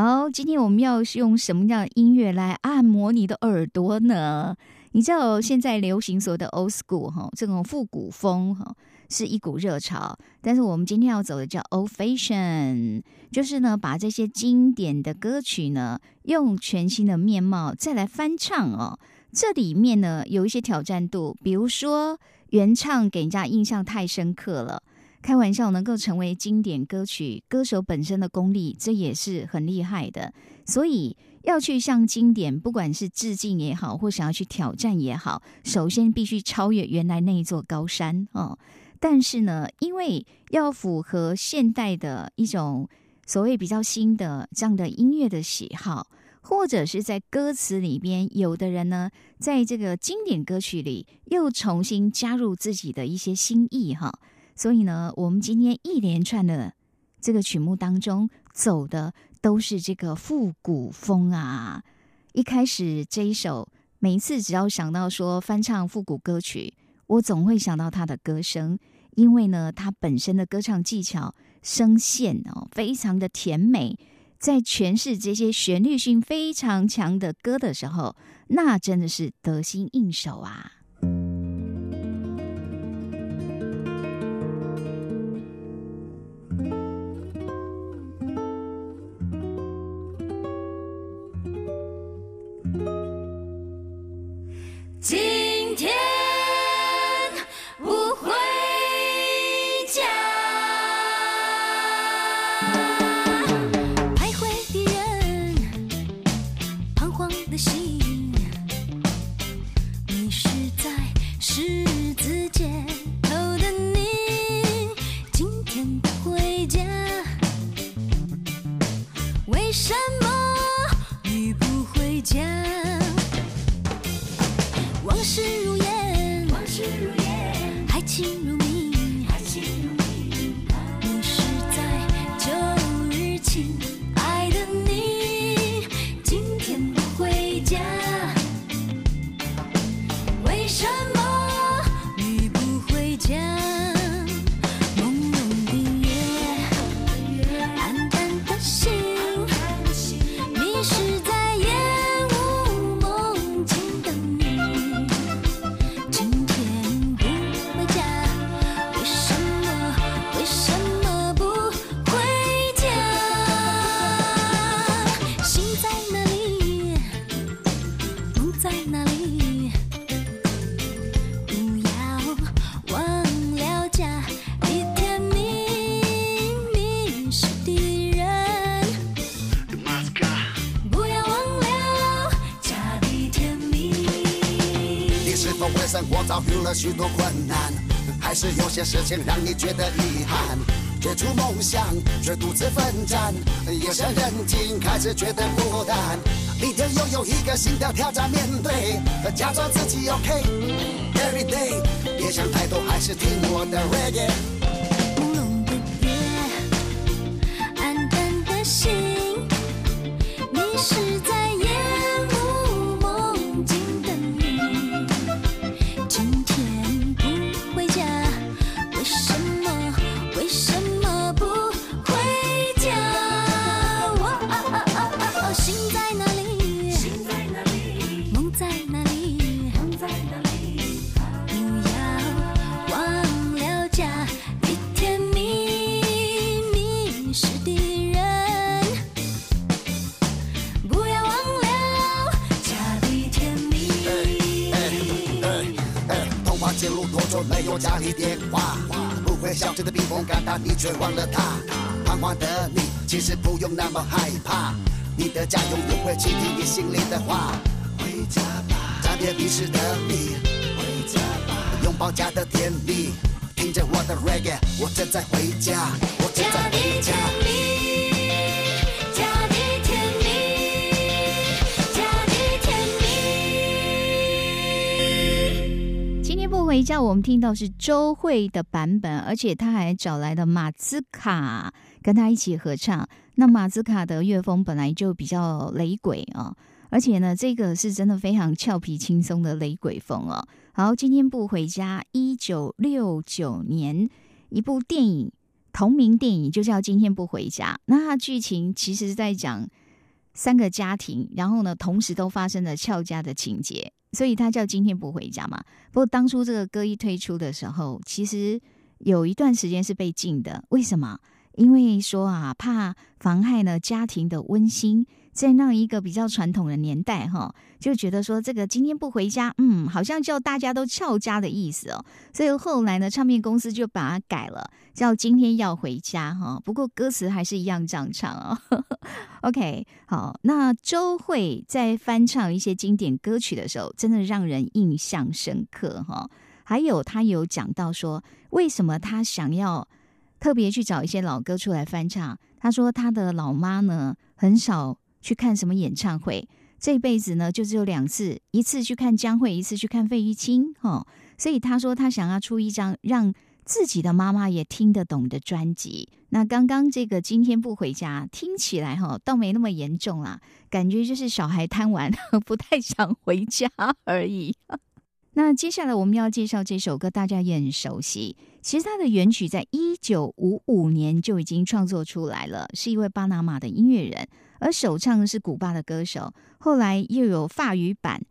好，今天我们要用什么样的音乐来按摩你的耳朵呢？你知道现在流行所谓的 old school 哈，这种复古风哈，是一股热潮。但是我们今天要走的叫 old fashion，就是呢，把这些经典的歌曲呢，用全新的面貌再来翻唱哦。这里面呢，有一些挑战度，比如说原唱给人家印象太深刻了。开玩笑，能够成为经典歌曲，歌手本身的功力，这也是很厉害的。所以要去向经典，不管是致敬也好，或想要去挑战也好，首先必须超越原来那一座高山哦。但是呢，因为要符合现代的一种所谓比较新的这样的音乐的喜好，或者是在歌词里边，有的人呢，在这个经典歌曲里又重新加入自己的一些新意哈。所以呢，我们今天一连串的这个曲目当中走的都是这个复古风啊。一开始这一首，每一次只要想到说翻唱复古歌曲，我总会想到他的歌声，因为呢，他本身的歌唱技巧、声线哦，非常的甜美，在诠释这些旋律性非常强的歌的时候，那真的是得心应手啊。想让你觉得遗憾。追逐梦想却独自奋战，夜深人静开始觉得孤单。明天又有一个新的挑战面对，假装自己 OK。Every day，别想太多，还是听我的 Reggae。若说没有家里电话，不会消失的冰封感，但你却忘了他，彷徨的你其实不用那么害怕，你的家永远会倾听你心里的话。回家吧，暂别迷失的你，回家吧，拥抱家的甜蜜，听着我的 reggae，我正在回家，我正在回家。回家》，我们听到是周蕙的版本，而且他还找来了马兹卡跟他一起合唱。那马兹卡的乐风本来就比较雷鬼啊，而且呢，这个是真的非常俏皮轻松的雷鬼风哦。好，今天不回家，一九六九年一部电影，同名电影就叫《今天不回家》。那它剧情其实是在讲三个家庭，然后呢，同时都发生了俏家的情节。所以他叫今天不回家嘛？不过当初这个歌一推出的时候，其实有一段时间是被禁的。为什么？因为说啊，怕妨害了家庭的温馨。在那一个比较传统的年代，哈，就觉得说这个今天不回家，嗯，好像叫大家都翘家的意思哦。所以后来呢，唱片公司就把它改了，叫今天要回家，哈。不过歌词还是一样这样唱哦。OK，好，那周蕙在翻唱一些经典歌曲的时候，真的让人印象深刻，哈。还有他有讲到说，为什么他想要特别去找一些老歌出来翻唱？他说他的老妈呢，很少。去看什么演唱会？这辈子呢，就只有两次，一次去看江蕙，一次去看费玉清。哈，所以他说他想要出一张让自己的妈妈也听得懂的专辑。那刚刚这个今天不回家，听起来哈倒没那么严重啦，感觉就是小孩贪玩，不太想回家而已。那接下来我们要介绍这首歌，大家也很熟悉。其实它的原曲在一九五五年就已经创作出来了，是一位巴拿马的音乐人。而首唱是古巴的歌手，后来又有法语版，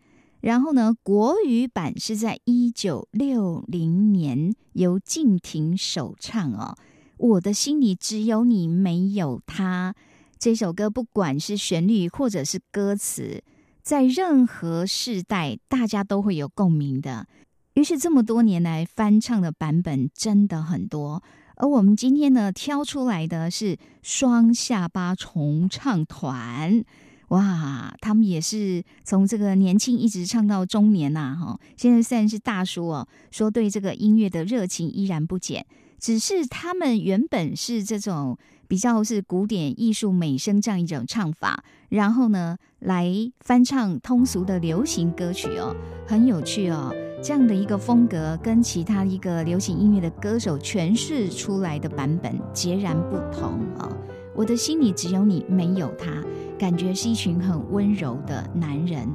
然后呢，国语版是在一九六零年由静婷首唱哦。我的心里只有你，没有他。这首歌不管是旋律或者是歌词，在任何世代大家都会有共鸣的。于是这么多年来翻唱的版本真的很多。而我们今天呢，挑出来的是双下巴重唱团，哇，他们也是从这个年轻一直唱到中年呐，哈，现在虽然是大叔哦，说对这个音乐的热情依然不减，只是他们原本是这种比较是古典艺术美声这样一种唱法，然后呢，来翻唱通俗的流行歌曲哦，很有趣哦。这样的一个风格，跟其他一个流行音乐的歌手诠释出来的版本截然不同哦！我的心里只有你，没有他，感觉是一群很温柔的男人，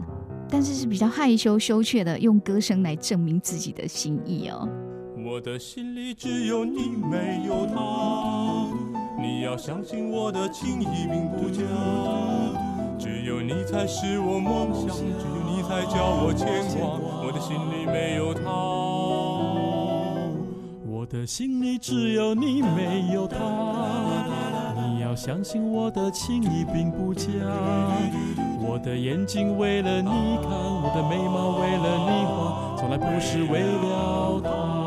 但是是比较害羞羞怯的，用歌声来证明自己的心意哦。我的心里只有你，没有他，你要相信我的情意并不假，只有你才是我梦想，只有你才叫我牵挂。我的心里没有他，我的心里只有你，没有他。你要相信我的情意并不假，我的眼睛为了你看，我的眉毛为了你画，从来不是为了他。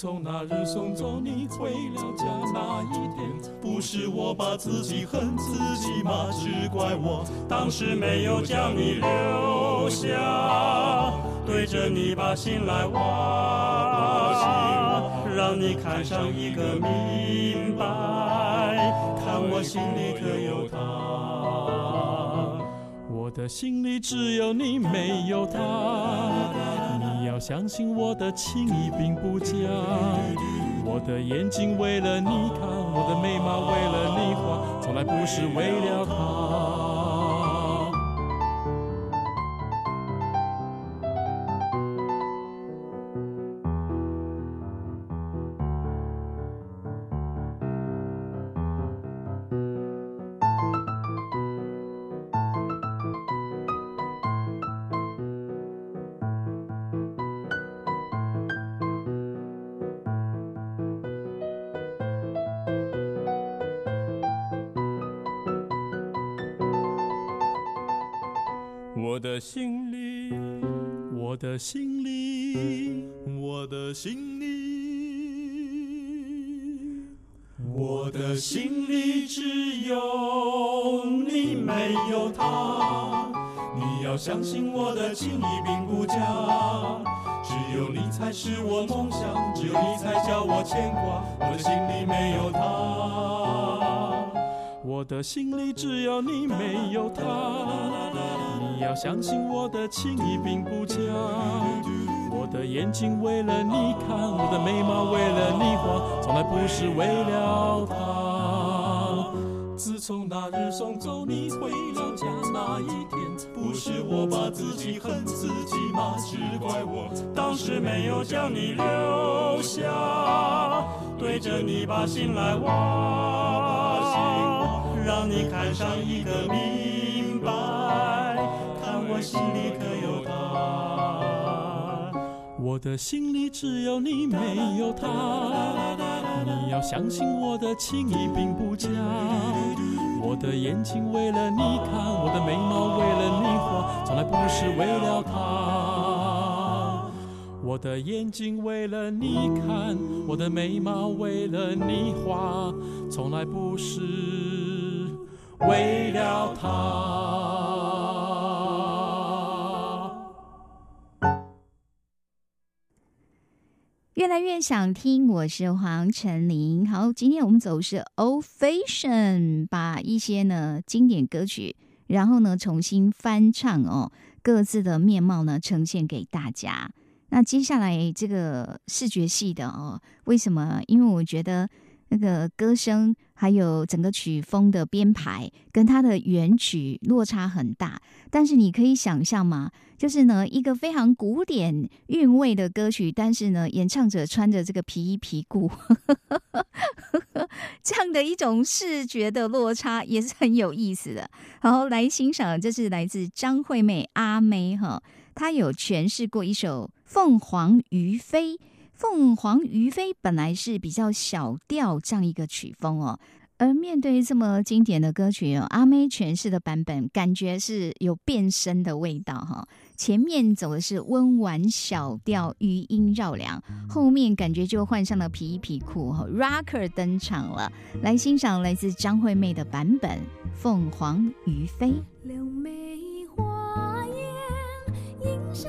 从那日送走你回了家那一天，不是我把自己恨自己吗？只怪我当时没有将你留下，对着你把心来挖，让你看上一个明白，看我心里可有他。我的心里只有你，没有他。要相信我的情意并不假，我的眼睛为了你看，我的眉毛为了你画，从来不是为了他。我的心里，我的心里，我的心里，我的心里只有你，没有他。你要相信我的情意并不假，只有你才是我梦想，只有你才叫我牵挂。我的心里没有他，我的心里只有你，没有他。你要相信我的情意并不假，我的眼睛为了你看，我的眉毛为了你画，从来不是为了他。自从那日送走你回了家那一天，不是我把自己恨自己吗？只怪我当时没有将你留下，对着你把心来挖，让你看上一个明白，看我心里可有他。我的心里只有你，没有他。你要相信我的情意并不假。我的眼睛为了你看，我的眉毛为了你画，从来不是为了他。我的眼睛为了你看，我的眉毛为了你画，从来不是为了他。越来越想听，我是黄晨林。好，今天我们走是 old fashion，把一些呢经典歌曲，然后呢重新翻唱哦，各自的面貌呢呈现给大家。那接下来这个视觉系的哦，为什么？因为我觉得。那个歌声还有整个曲风的编排跟它的原曲落差很大，但是你可以想象吗？就是呢一个非常古典韵味的歌曲，但是呢演唱者穿着这个皮衣皮裤，这样的一种视觉的落差也是很有意思的。好，来欣赏，这是来自张惠妹阿妹哈，她有诠释过一首《凤凰于飞》。凤凰于飞本来是比较小调这样一个曲风哦，而面对这么经典的歌曲哦，阿妹诠释的版本感觉是有变身的味道哈。前面走的是温婉小调，余音绕梁，后面感觉就换上了皮衣皮裤哈，Rocker 登场了。来欣赏来自张惠妹的版本《凤凰于飞》。是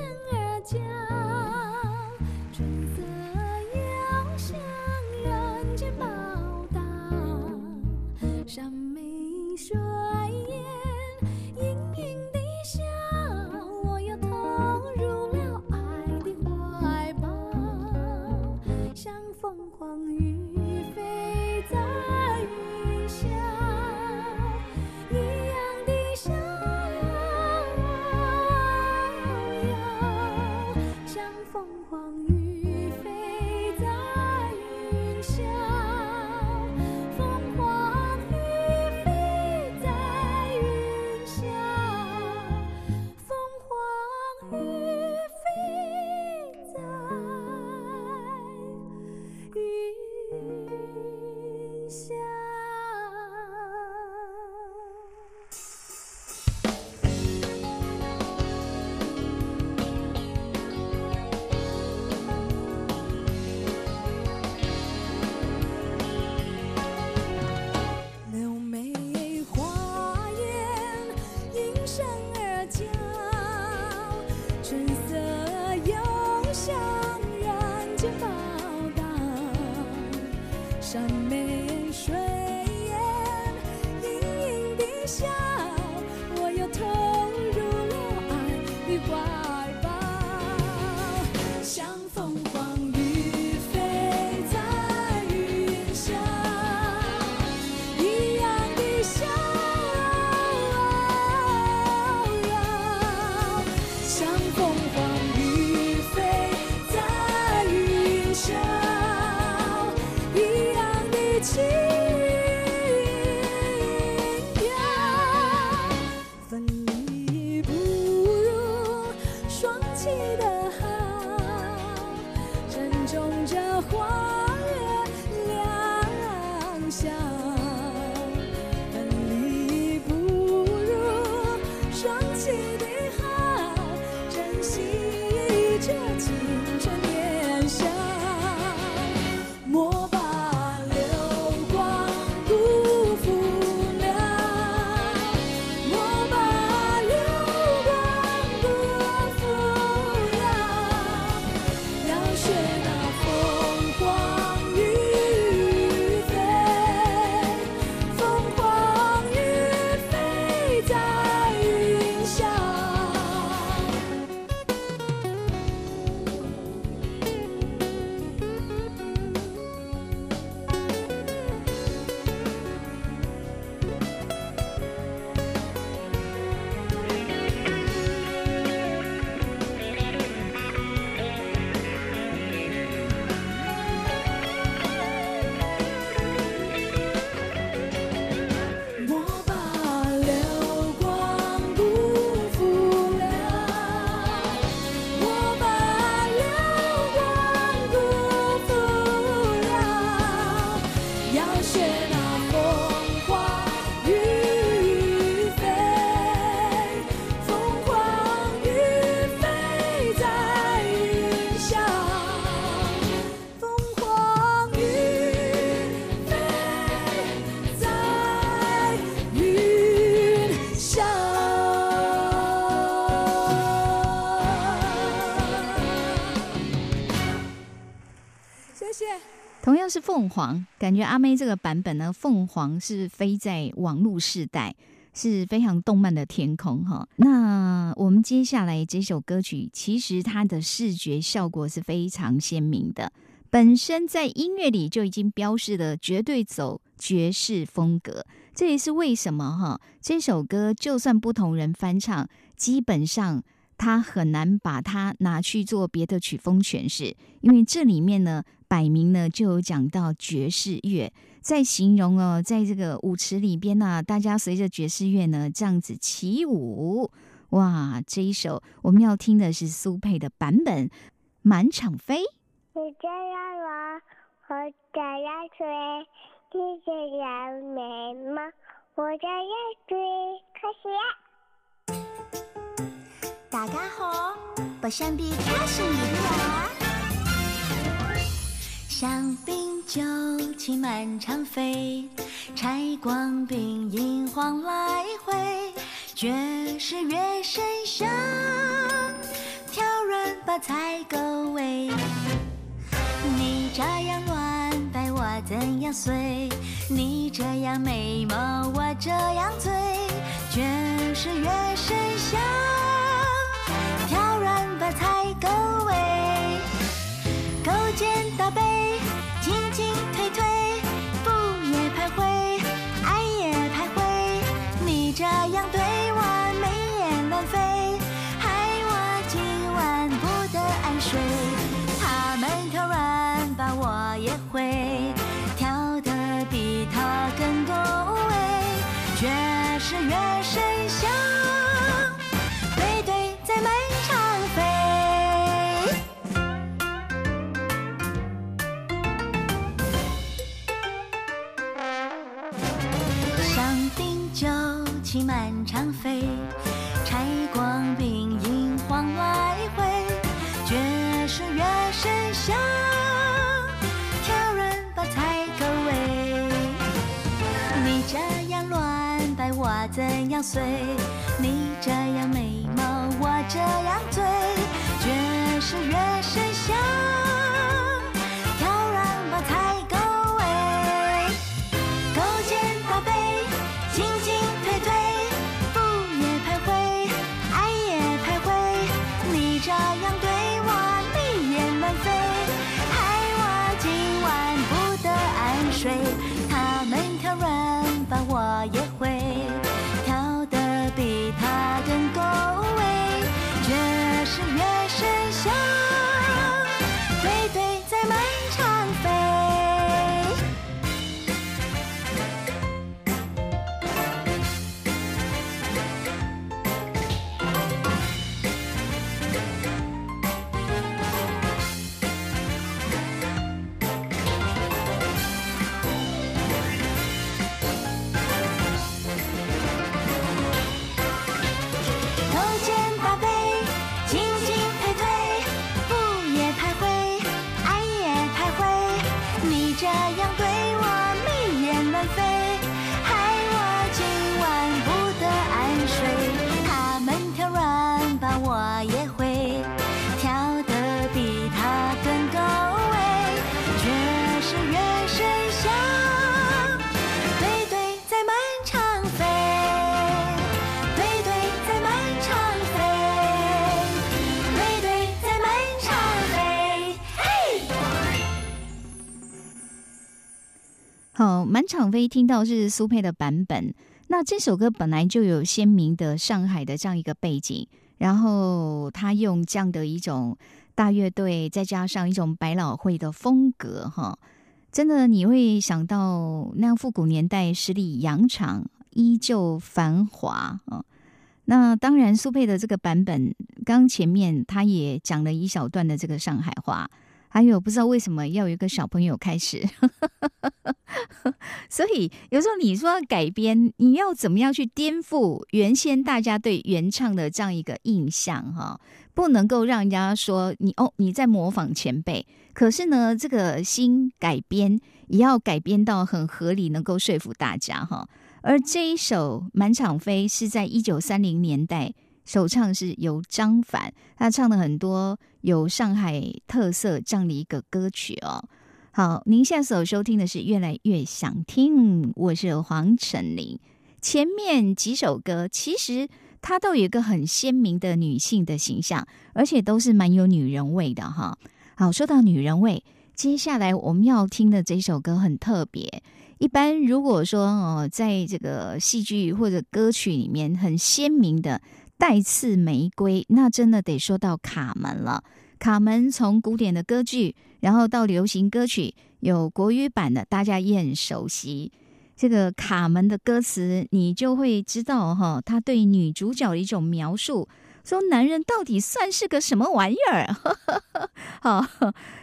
凤凰，感觉阿妹这个版本呢，凤凰是飞在网络世代，是非常动漫的天空哈。那我们接下来这首歌曲，其实它的视觉效果是非常鲜明的，本身在音乐里就已经标示了绝对走爵士风格。这也是为什么哈，这首歌就算不同人翻唱，基本上。他很难把它拿去做别的曲风诠释，因为这里面呢，摆明呢就有讲到爵士乐，在形容哦，在这个舞池里边呢，大家随着爵士乐呢这样子起舞，哇！这一首我们要听的是苏佩的版本《满场飞》。你这样玩，我这样吹，你这样美吗？我这样追，开始。大家好，不想比开心一点。香槟酒气满场飞，柴光鬓银黄来回，爵士乐声响，挑软把菜够味。你这样乱摆，我怎样随？你这样美貌，我这样醉。爵士乐声响。飞，柴光饼银晃来回，爵士乐声响，挑人把菜够味。你这样乱摆，我怎样随？场飞听到是苏佩的版本，那这首歌本来就有鲜明的上海的这样一个背景，然后他用这样的一种大乐队，再加上一种百老汇的风格，哈，真的你会想到那样复古年代十里洋场依旧繁华啊。那当然，苏佩的这个版本，刚前面他也讲了一小段的这个上海话。还有不知道为什么要有一个小朋友开始，所以有时候你说改编，你要怎么样去颠覆原先大家对原唱的这样一个印象哈？不能够让人家说你哦你在模仿前辈，可是呢这个新改编也要改编到很合理，能够说服大家哈。而这一首《满场飞》是在一九三零年代。首唱是由张凡，他唱了很多有上海特色这样的一个歌曲哦。好，您现在所收听的是《越来越想听》，我是黄晨林。前面几首歌其实它都有一个很鲜明的女性的形象，而且都是蛮有女人味的哈。好，说到女人味，接下来我们要听的这首歌很特别。一般如果说哦，在这个戏剧或者歌曲里面很鲜明的带刺玫瑰，那真的得说到卡门了。卡门从古典的歌剧，然后到流行歌曲，有国语版的，大家也很熟悉。这个卡门的歌词，你就会知道哈，他对女主角的一种描述，说男人到底算是个什么玩意儿？哈，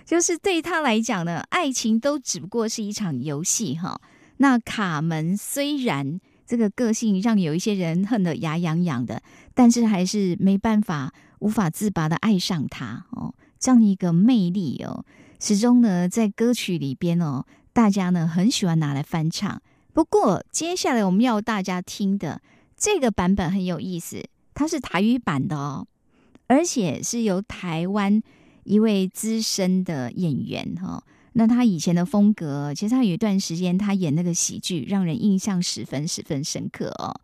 就是对他来讲呢，爱情都只不过是一场游戏哈。那卡门虽然这个个性让有一些人恨得牙痒痒的，但是还是没办法。无法自拔的爱上他哦，这样一个魅力哦，始终呢在歌曲里边哦，大家呢很喜欢拿来翻唱。不过接下来我们要大家听的这个版本很有意思，它是台语版的哦，而且是由台湾一位资深的演员哈。那他以前的风格，其实他有一段时间他演那个喜剧，让人印象十分十分深刻哦。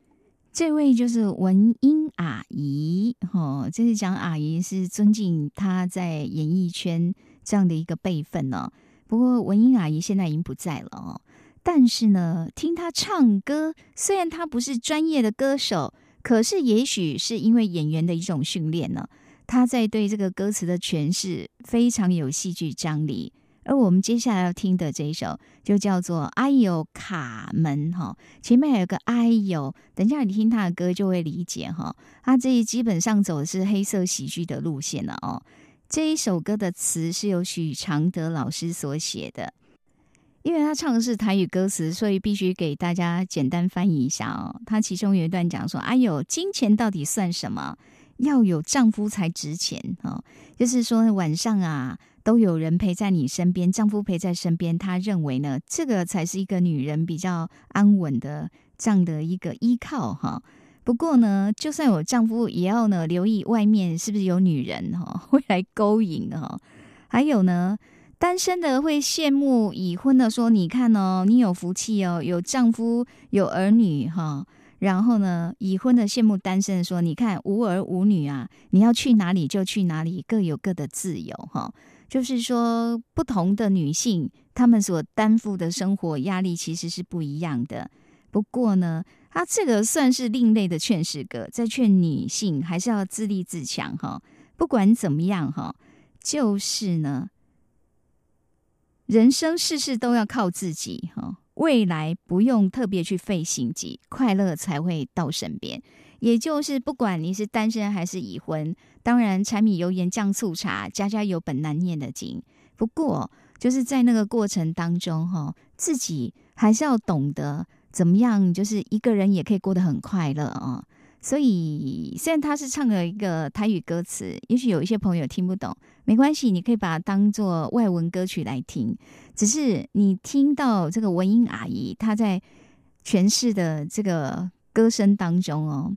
这位就是文英阿姨，哈，这是讲阿姨是尊敬她在演艺圈这样的一个辈分呢。不过文英阿姨现在已经不在了哦，但是呢，听她唱歌，虽然她不是专业的歌手，可是也许是因为演员的一种训练呢，她在对这个歌词的诠释非常有戏剧张力。而我们接下来要听的这一首，就叫做《哎呦卡门》哈，前面还有个“哎呦”，等一下你听他的歌就会理解哈。他这基本上走的是黑色喜剧的路线了哦。这一首歌的词是由许常德老师所写的，因为他唱的是台语歌词，所以必须给大家简单翻译一下哦。他其中有一段讲说：“哎呦，金钱到底算什么？要有丈夫才值钱哦。”就是说晚上啊。都有人陪在你身边，丈夫陪在身边，他认为呢，这个才是一个女人比较安稳的这样的一个依靠哈。不过呢，就算有丈夫，也要呢留意外面是不是有女人哈 会来勾引哈。还有呢，单身的会羡慕已婚的，说你看哦，你有福气哦，有丈夫有儿女哈。然后呢，已婚的羡慕单身的说，你看无儿无女啊，你要去哪里就去哪里，各有各的自由哈。就是说，不同的女性，她们所担负的生活压力其实是不一样的。不过呢，他这个算是另类的劝世歌，在劝女性还是要自立自强哈。不管怎么样哈，就是呢，人生事事都要靠自己哈。未来不用特别去费心机，快乐才会到身边。也就是不管你是单身还是已婚，当然柴米油盐酱醋茶，家家有本难念的经。不过就是在那个过程当中，哈，自己还是要懂得怎么样，就是一个人也可以过得很快乐啊。所以虽然他是唱了一个台语歌词，也许有一些朋友听不懂，没关系，你可以把它当做外文歌曲来听。只是你听到这个文英阿姨她在诠释的这个。歌声当中哦，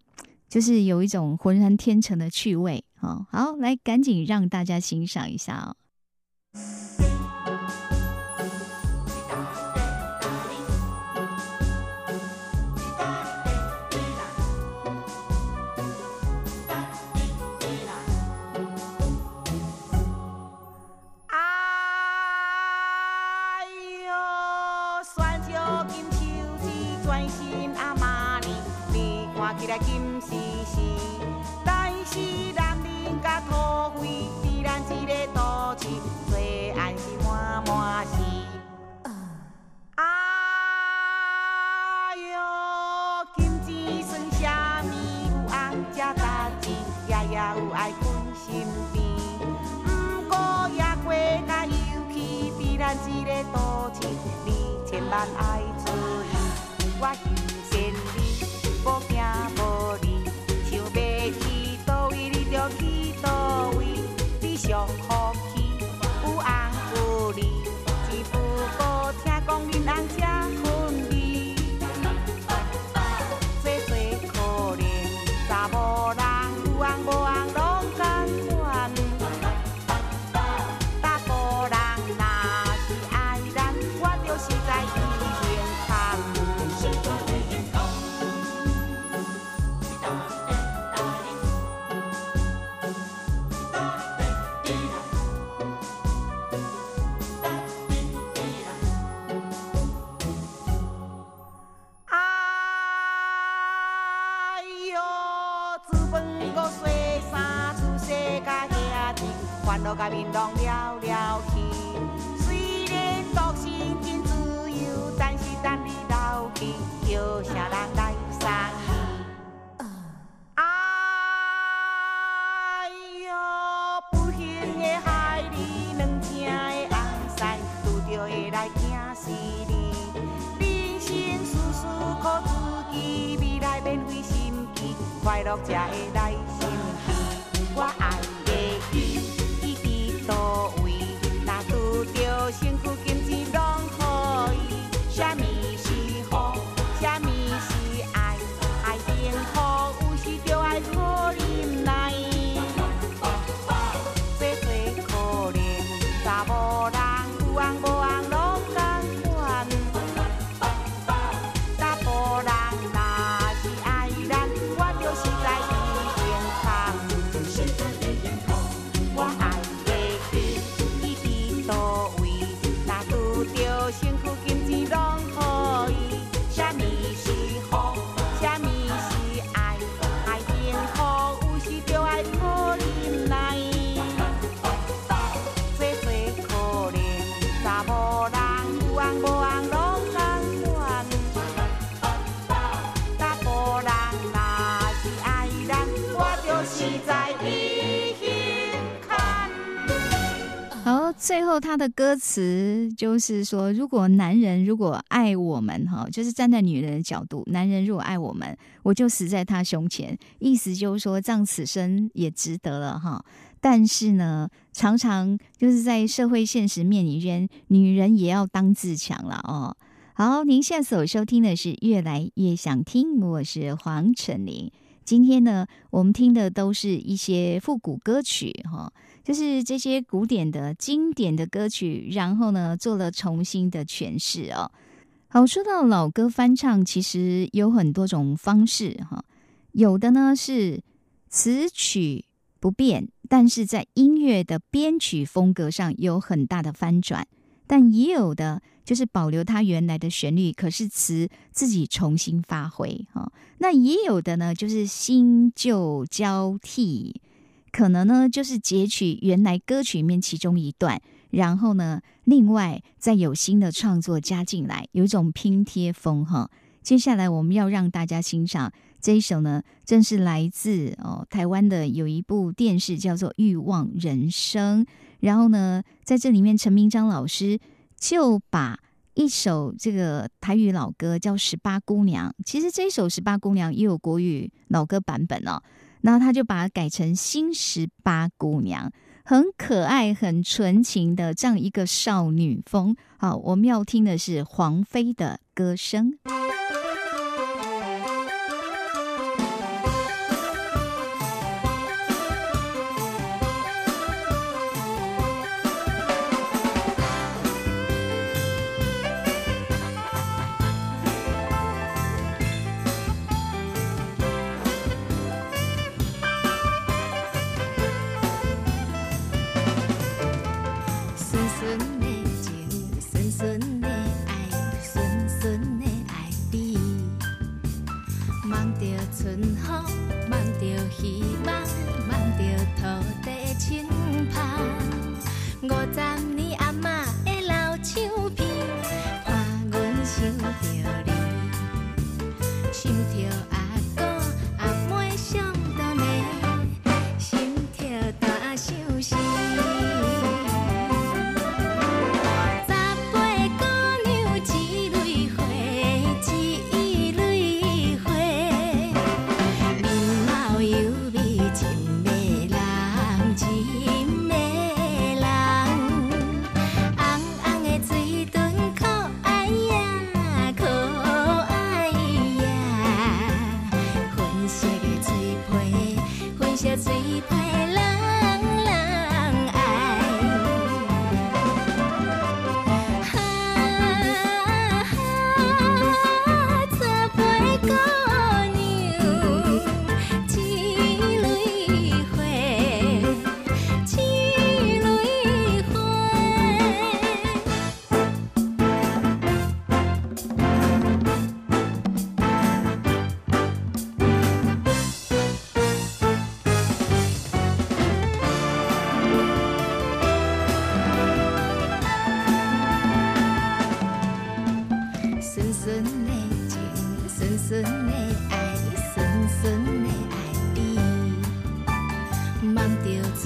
就是有一种浑然天成的趣味哦。好，来赶紧让大家欣赏一下哦。But I you. 最后他的歌词就是说，如果男人如果爱我们，哈，就是站在女人的角度，男人如果爱我们，我就死在他胸前，意思就是说，这样此生也值得了，哈。但是呢，常常就是在社会现实面里边，女人也要当自强了哦。好，您现在所收听的是《越来越想听》，我是黄晨林。今天呢，我们听的都是一些复古歌曲，哈。就是这些古典的经典的歌曲，然后呢做了重新的诠释哦。好，说到老歌翻唱，其实有很多种方式哈。有的呢是词曲不变，但是在音乐的编曲风格上有很大的翻转；但也有的就是保留它原来的旋律，可是词自己重新发挥哈。那也有的呢，就是新旧交替。可能呢，就是截取原来歌曲里面其中一段，然后呢，另外再有新的创作加进来，有一种拼贴风哈。接下来我们要让大家欣赏这一首呢，正是来自哦台湾的有一部电视叫做《欲望人生》，然后呢，在这里面陈明章老师就把一首这个台语老歌叫《十八姑娘》，其实这一首《十八姑娘》也有国语老歌版本哦。然后他就把它改成新十八姑娘，很可爱、很纯情的这样一个少女风。好，我们要听的是黄飞的歌声。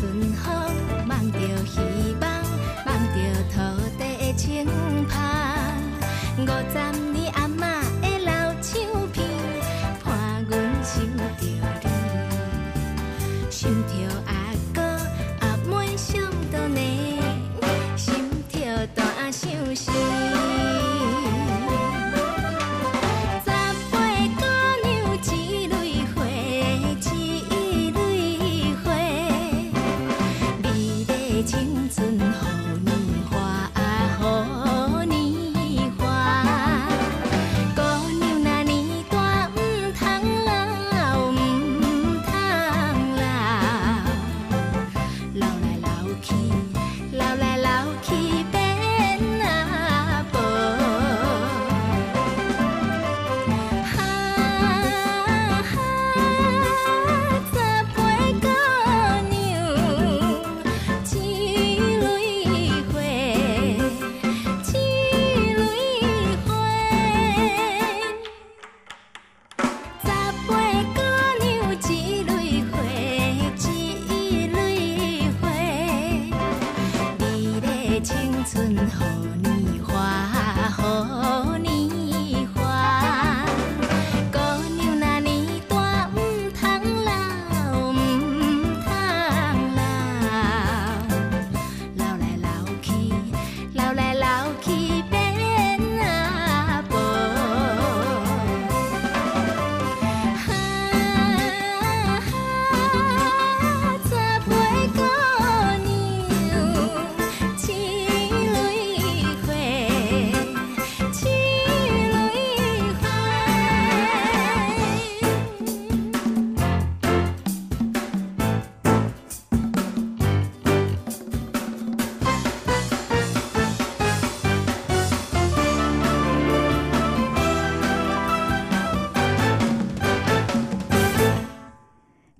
春风，望着希望，望着土地的清芳。五十年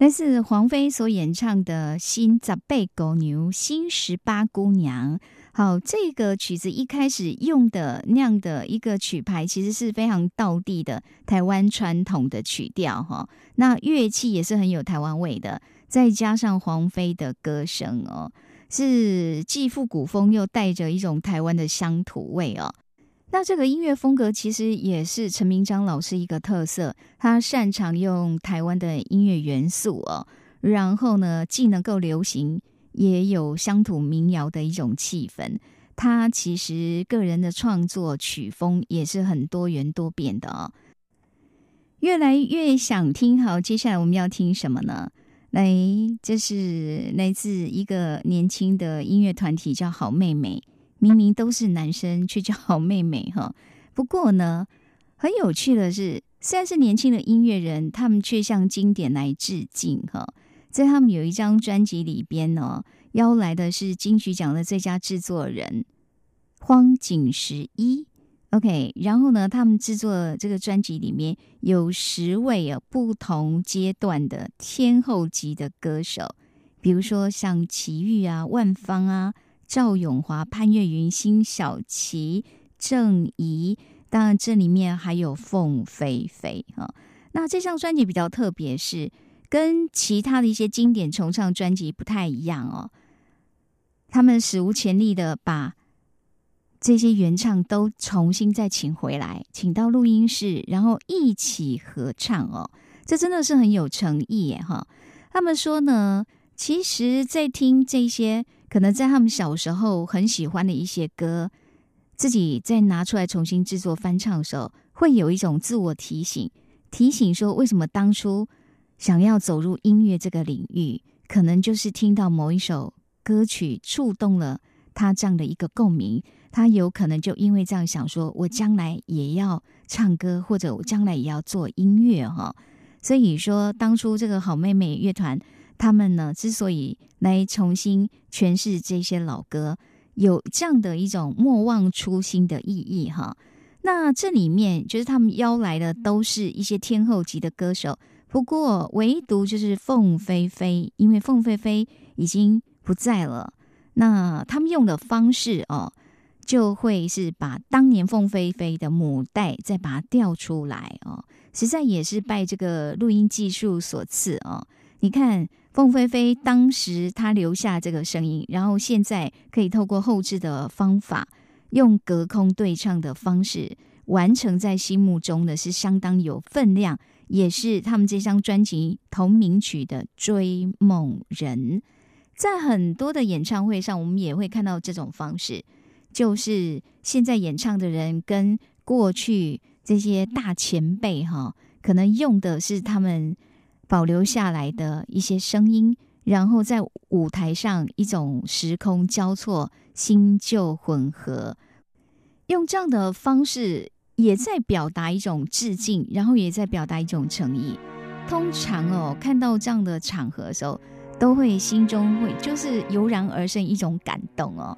是黄飞所演唱的《新十八狗牛》《新十八姑娘》。好，这个曲子一开始用的那样的一个曲牌，其实是非常道地的台湾传统的曲调哈。那乐器也是很有台湾味的，再加上黄飞的歌声哦，是既复古风又带着一种台湾的乡土味哦。那这个音乐风格其实也是陈明章老师一个特色，他擅长用台湾的音乐元素哦，然后呢，既能够流行，也有乡土民谣的一种气氛。他其实个人的创作曲风也是很多元多变的哦。越来越想听，好，接下来我们要听什么呢？来，这是来自一个年轻的音乐团体，叫好妹妹。明明都是男生，却叫好妹妹哈。不过呢，很有趣的是，虽然是年轻的音乐人，他们却向经典来致敬哈。在他们有一张专辑里边呢，邀来的是金曲奖的最佳制作人荒井十一。OK，然后呢，他们制作这个专辑里面有十位啊不同阶段的天后级的歌手，比如说像齐豫啊、万芳啊。赵永华、潘越云、辛晓琪、郑怡，当然这里面还有凤飞飞啊。那这张专辑比较特别，是跟其他的一些经典重唱专辑不太一样哦。他们史无前例的把这些原唱都重新再请回来，请到录音室，然后一起合唱哦。这真的是很有诚意耶！哈，他们说呢，其实，在听这些。可能在他们小时候很喜欢的一些歌，自己再拿出来重新制作翻唱的时候，会有一种自我提醒，提醒说为什么当初想要走入音乐这个领域，可能就是听到某一首歌曲触动了他这样的一个共鸣，他有可能就因为这样想说，我将来也要唱歌，或者我将来也要做音乐哈。所以说，当初这个好妹妹乐团。他们呢，之所以来重新诠释这些老歌，有这样的一种莫忘初心的意义哈。那这里面就是他们邀来的都是一些天后级的歌手，不过唯独就是凤飞飞，因为凤飞飞已经不在了。那他们用的方式哦，就会是把当年凤飞飞的母带再把它调出来哦，实在也是拜这个录音技术所赐哦。你看凤飞飞当时她留下这个声音，然后现在可以透过后置的方法，用隔空对唱的方式完成，在心目中的是相当有分量，也是他们这张专辑同名曲的《追梦人》。在很多的演唱会上，我们也会看到这种方式。就是现在演唱的人跟过去这些大前辈哈，可能用的是他们保留下来的一些声音，然后在舞台上一种时空交错、新旧混合，用这样的方式也在表达一种致敬，然后也在表达一种诚意。通常哦，看到这样的场合的时候，都会心中会就是油然而生一种感动哦。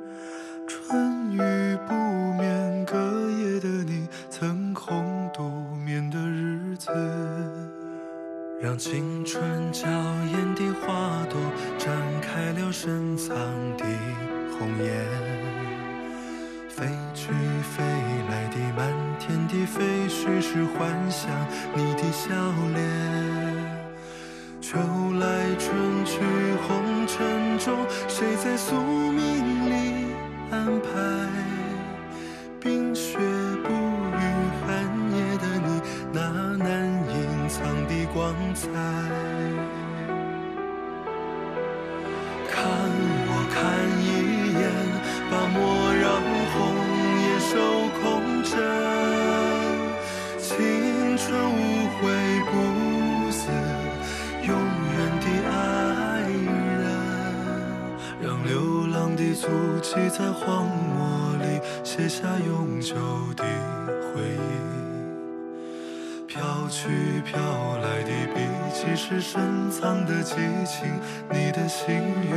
去飘来的笔迹是深藏的激情，你的心语。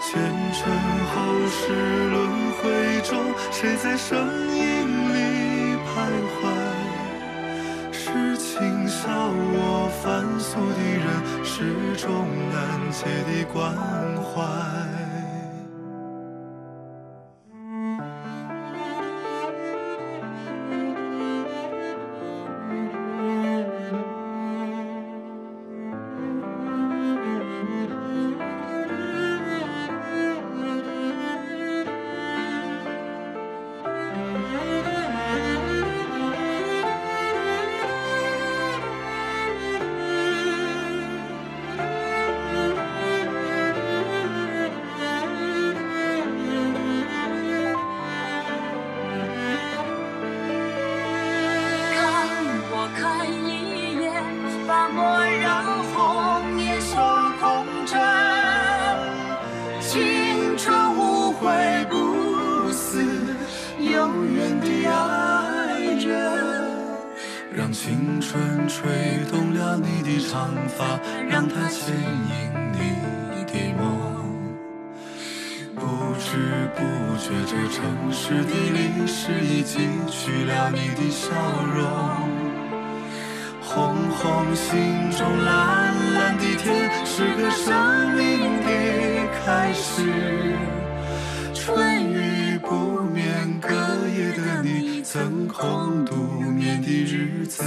前尘后世轮回中，谁在声音里徘徊？是轻笑我凡俗的人，是种难解的关怀。心中，蓝蓝的天，是个生命的开始。春雨不眠，隔夜的你，曾空独眠的日子。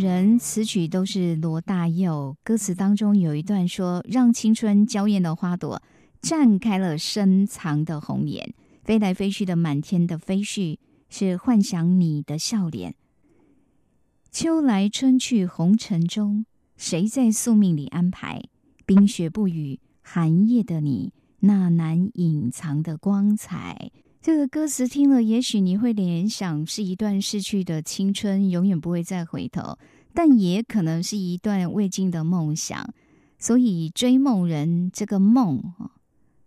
人词曲都是罗大佑，歌词当中有一段说：“让青春娇艳的花朵绽开了深藏的红颜，飞来飞去的满天的飞絮，是幻想你的笑脸。秋来春去红尘中，谁在宿命里安排？冰雪不语，寒夜的你，那难隐藏的光彩。”这个歌词听了，也许你会联想是一段逝去的青春，永远不会再回头；但也可能是一段未尽的梦想。所以，追梦人这个梦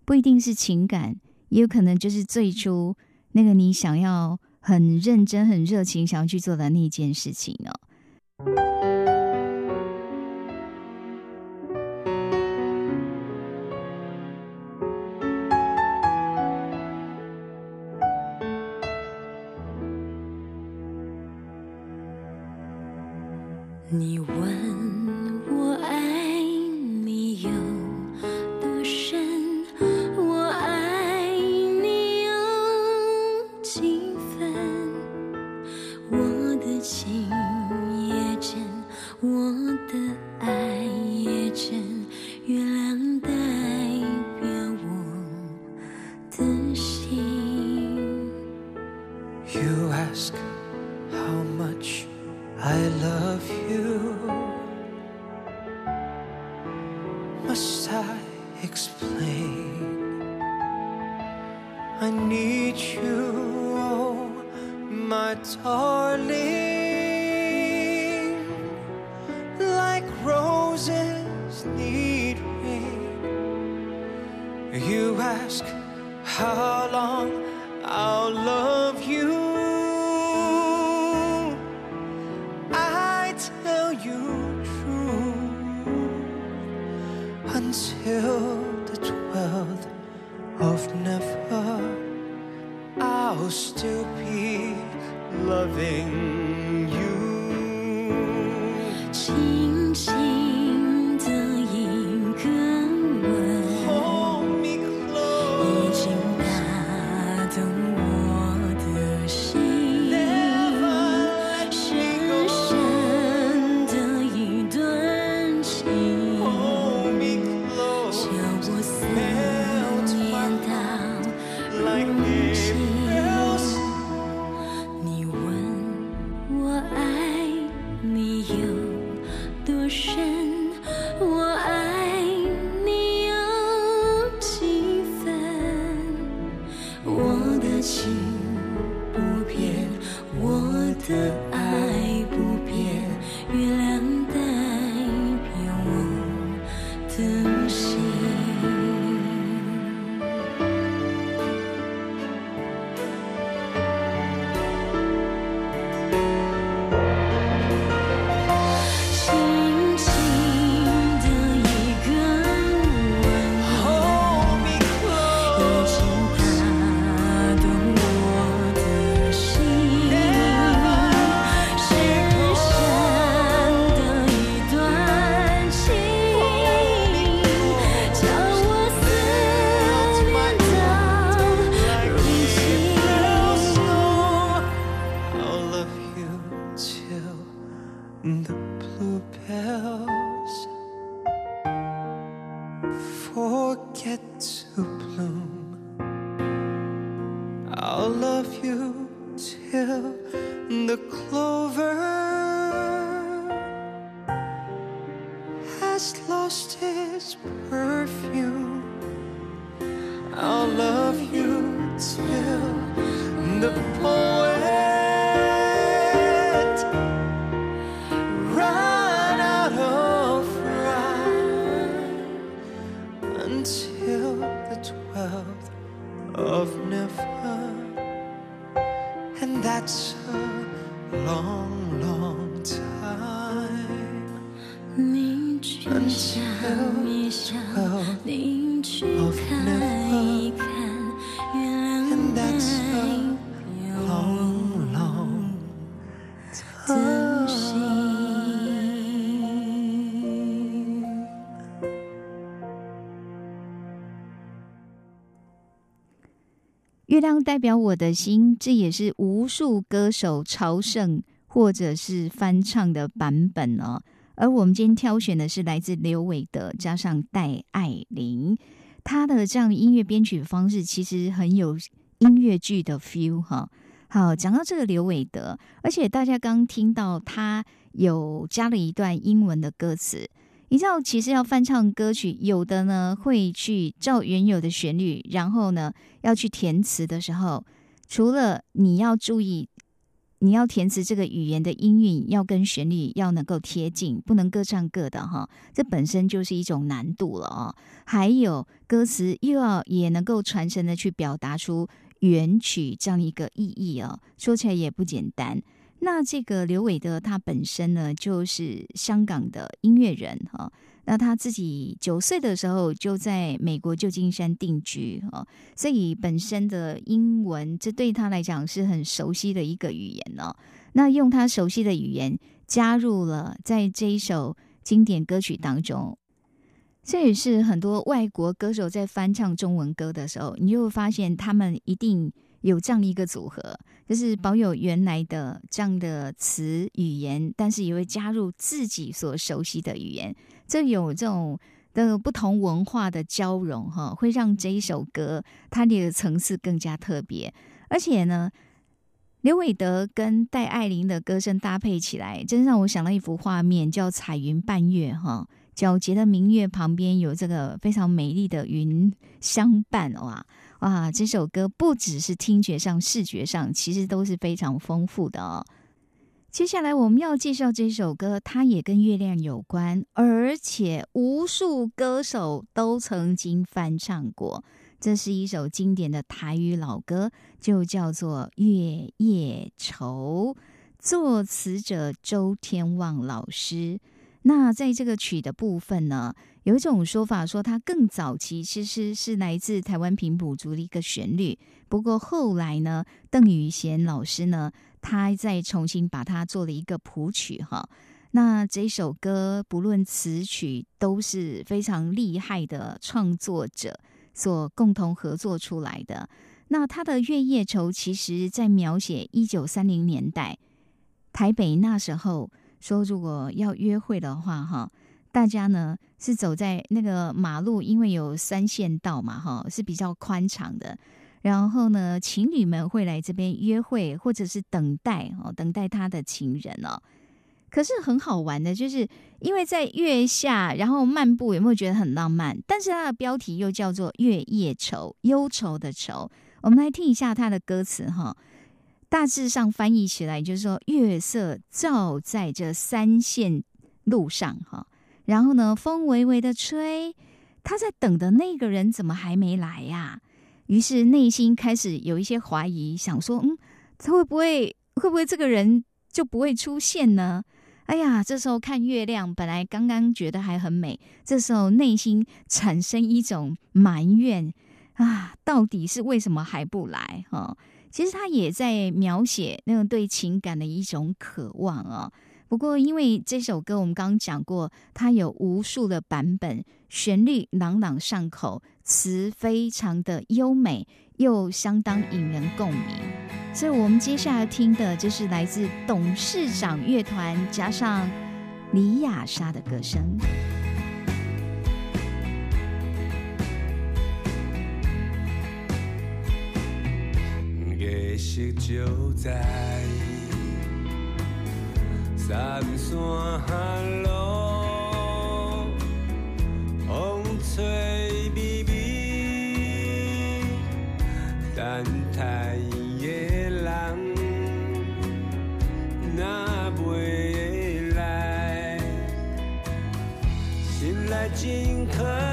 不一定是情感，也有可能就是最初那个你想要很认真、很热情想要去做的那件事情哦。你问月亮代表我的心，这也是无数歌手朝圣或者是翻唱的版本哦。而我们今天挑选的是来自刘伟德加上戴爱玲，他的这样音乐编曲方式其实很有音乐剧的 feel 哈。好，讲到这个刘伟德，而且大家刚听到他有加了一段英文的歌词。你知道，其实要翻唱歌曲，有的呢会去照原有的旋律，然后呢要去填词的时候，除了你要注意，你要填词这个语言的音韵要跟旋律要能够贴近，不能各唱各的哈，这本身就是一种难度了哦。还有歌词又要也能够传神的去表达出原曲这样一个意义哦，说起来也不简单。那这个刘伟德他本身呢，就是香港的音乐人哈。那他自己九岁的时候就在美国旧金山定居哈，所以本身的英文这对他来讲是很熟悉的一个语言哦。那用他熟悉的语言加入了在这一首经典歌曲当中，这也是很多外国歌手在翻唱中文歌的时候，你就会发现他们一定有这样一个组合。就是保有原来的这样的词语言，但是也会加入自己所熟悉的语言，这有这种的不同文化的交融，哈，会让这一首歌它的层次更加特别。而且呢，刘伟德跟戴爱玲的歌声搭配起来，真让我想到一幅画面，叫彩云伴月，哈，皎洁的明月旁边有这个非常美丽的云相伴，哇。哇，这首歌不只是听觉上、视觉上，其实都是非常丰富的哦。接下来我们要介绍这首歌，它也跟月亮有关，而且无数歌手都曾经翻唱过。这是一首经典的台语老歌，就叫做《月夜愁》，作词者周天旺老师。那在这个曲的部分呢？有一种说法说，它更早期其实是来自台湾平埔族的一个旋律。不过后来呢，邓宇贤老师呢，他再重新把它做了一个谱曲哈。那这首歌不论词曲都是非常厉害的创作者所共同合作出来的。那他的《月夜愁》其实在描写一九三零年代台北那时候，说如果要约会的话哈。大家呢是走在那个马路，因为有三线道嘛，哈，是比较宽敞的。然后呢，情侣们会来这边约会，或者是等待哦，等待他的情人哦。可是很好玩的，就是因为在月下，然后漫步，有没有觉得很浪漫？但是它的标题又叫做《月夜愁》，忧愁的愁。我们来听一下它的歌词哈，大致上翻译起来就是说，月色照在这三线路上哈。然后呢，风微微的吹，他在等的那个人怎么还没来呀？于是内心开始有一些怀疑，想说，嗯，他会不会会不会这个人就不会出现呢？哎呀，这时候看月亮，本来刚刚觉得还很美，这时候内心产生一种埋怨啊，到底是为什么还不来？哈，其实他也在描写那种对情感的一种渴望啊。不过，因为这首歌我们刚刚讲过，它有无数的版本，旋律朗朗上口，词非常的优美，又相当引人共鸣。所以，我们接下来听的就是来自董事长乐团加上李雅莎的歌声。夜色就在。三山路，风吹微微，等待的人若袂来，心内真可。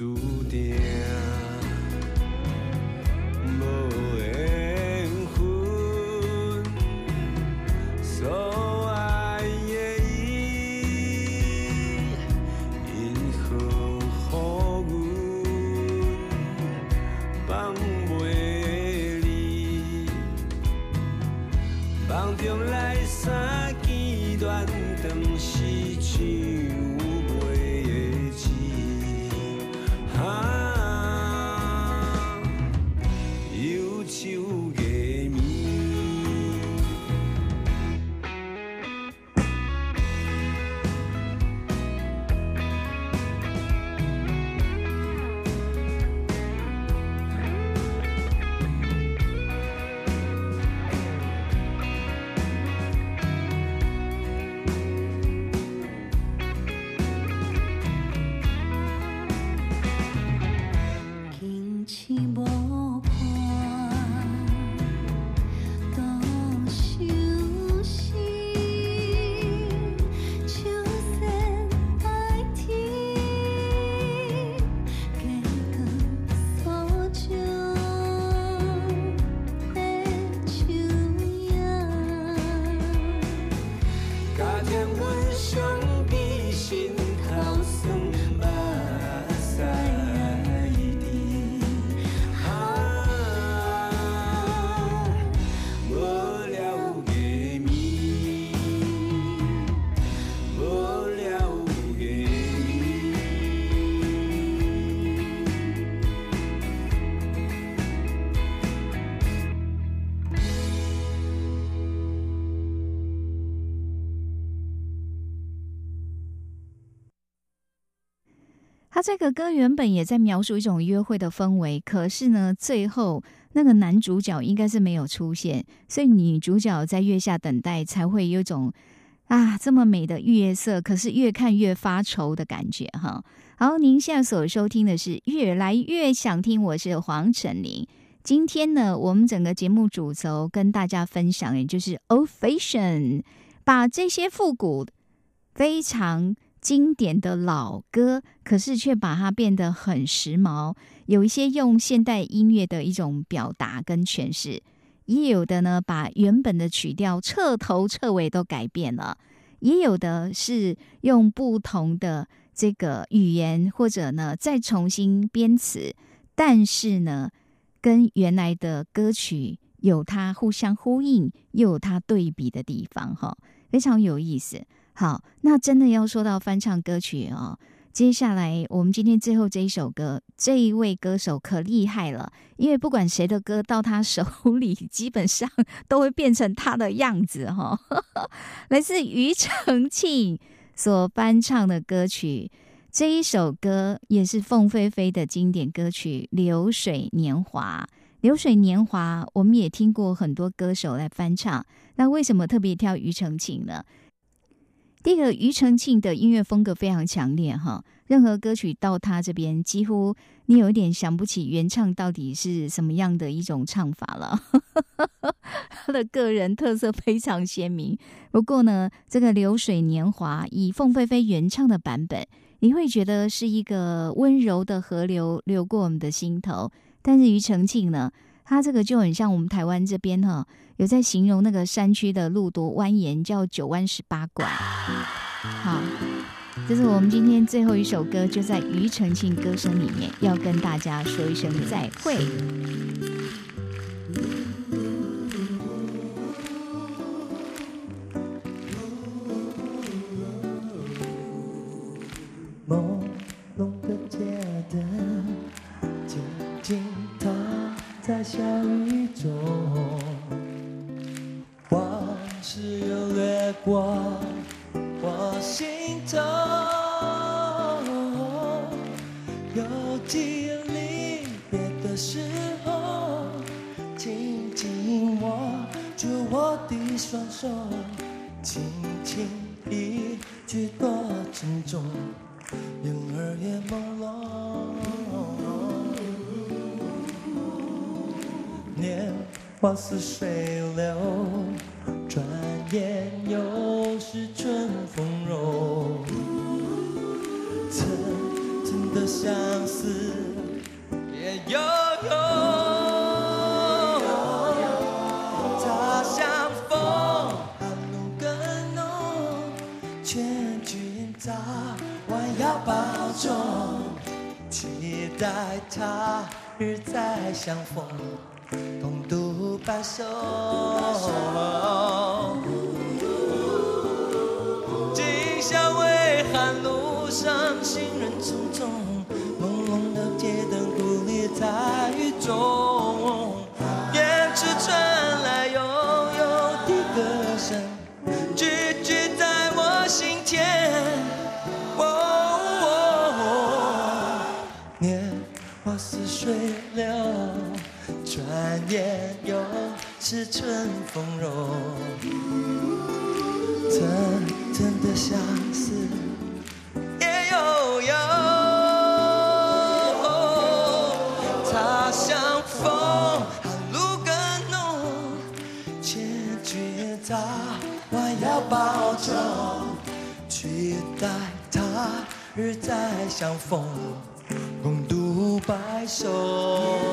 独这个歌原本也在描述一种约会的氛围，可是呢，最后那个男主角应该是没有出现，所以女主角在月下等待，才会有一种啊这么美的月色，可是越看越发愁的感觉哈。好，您现在所收听的是《越来越想听》，我是黄晨林。今天呢，我们整个节目主轴跟大家分享，也就是 old fashion，把这些复古非常经典的老歌，可是却把它变得很时髦，有一些用现代音乐的一种表达跟诠释，也有的呢把原本的曲调彻头彻尾都改变了，也有的是用不同的这个语言或者呢再重新编词，但是呢跟原来的歌曲有它互相呼应，又有它对比的地方，哈，非常有意思。好，那真的要说到翻唱歌曲哦，接下来我们今天最后这一首歌，这一位歌手可厉害了，因为不管谁的歌到他手 里，基本上 都会变成他的样子哈、来自庾澄庆所翻唱的歌曲，这一首歌也是凤飞飞的经典歌曲《流水年华》。流水年华，我们也听过很多歌手来翻唱，那为什么特别挑庾澄庆呢？第一个，庾澄庆的音乐风格非常强烈哈，任何歌曲到他这边，几乎你有一点想不起原唱到底是什么样的一种唱法了。他的个人特色非常鲜明。不过呢，这个《流水年华》以凤飞飞原唱的版本，你会觉得是一个温柔的河流流过我们的心头。但是庾澄庆呢，它这个就很像我们台湾这边哈，有在形容那个山区的路多蜿蜒，叫九弯十八拐。好，这是我们今天最后一首歌，就在庾澄庆歌声里面，要跟大家说一声再会。在小雨中，往事又掠过我心头。有几人离别的时候，紧紧握住我的双手，轻轻一句多珍重。云儿也朦胧，年华似水流，转眼又是春风柔。层层的相思也悠悠。他乡风，寒露更浓，劝君早晚要保重，期待他日再相逢，白首。今宵微寒，路上行人匆匆，朦胧的街灯孤立在雨中，远处传来悠悠的歌声，句句在我心田。哦年华似水流，转眼是春风柔。层层的相思也悠悠，他乡风，寒露更浓，劝君早晚要保重，期待他日再相逢，共度白首。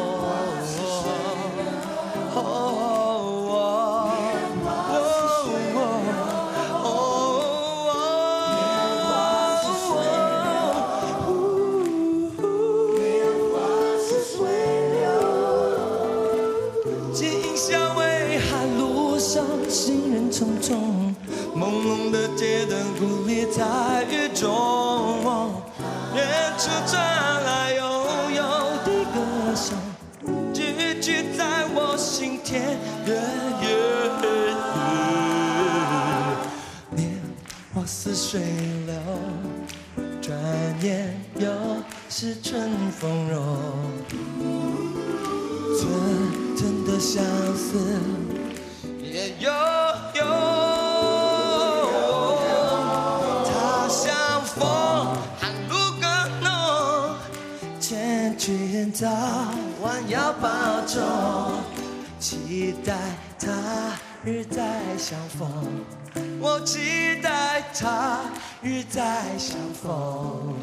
相思也悠悠，他乡风，寒露更浓，劝君早晚要保重，期待他日再相逢，我期待他日再相逢。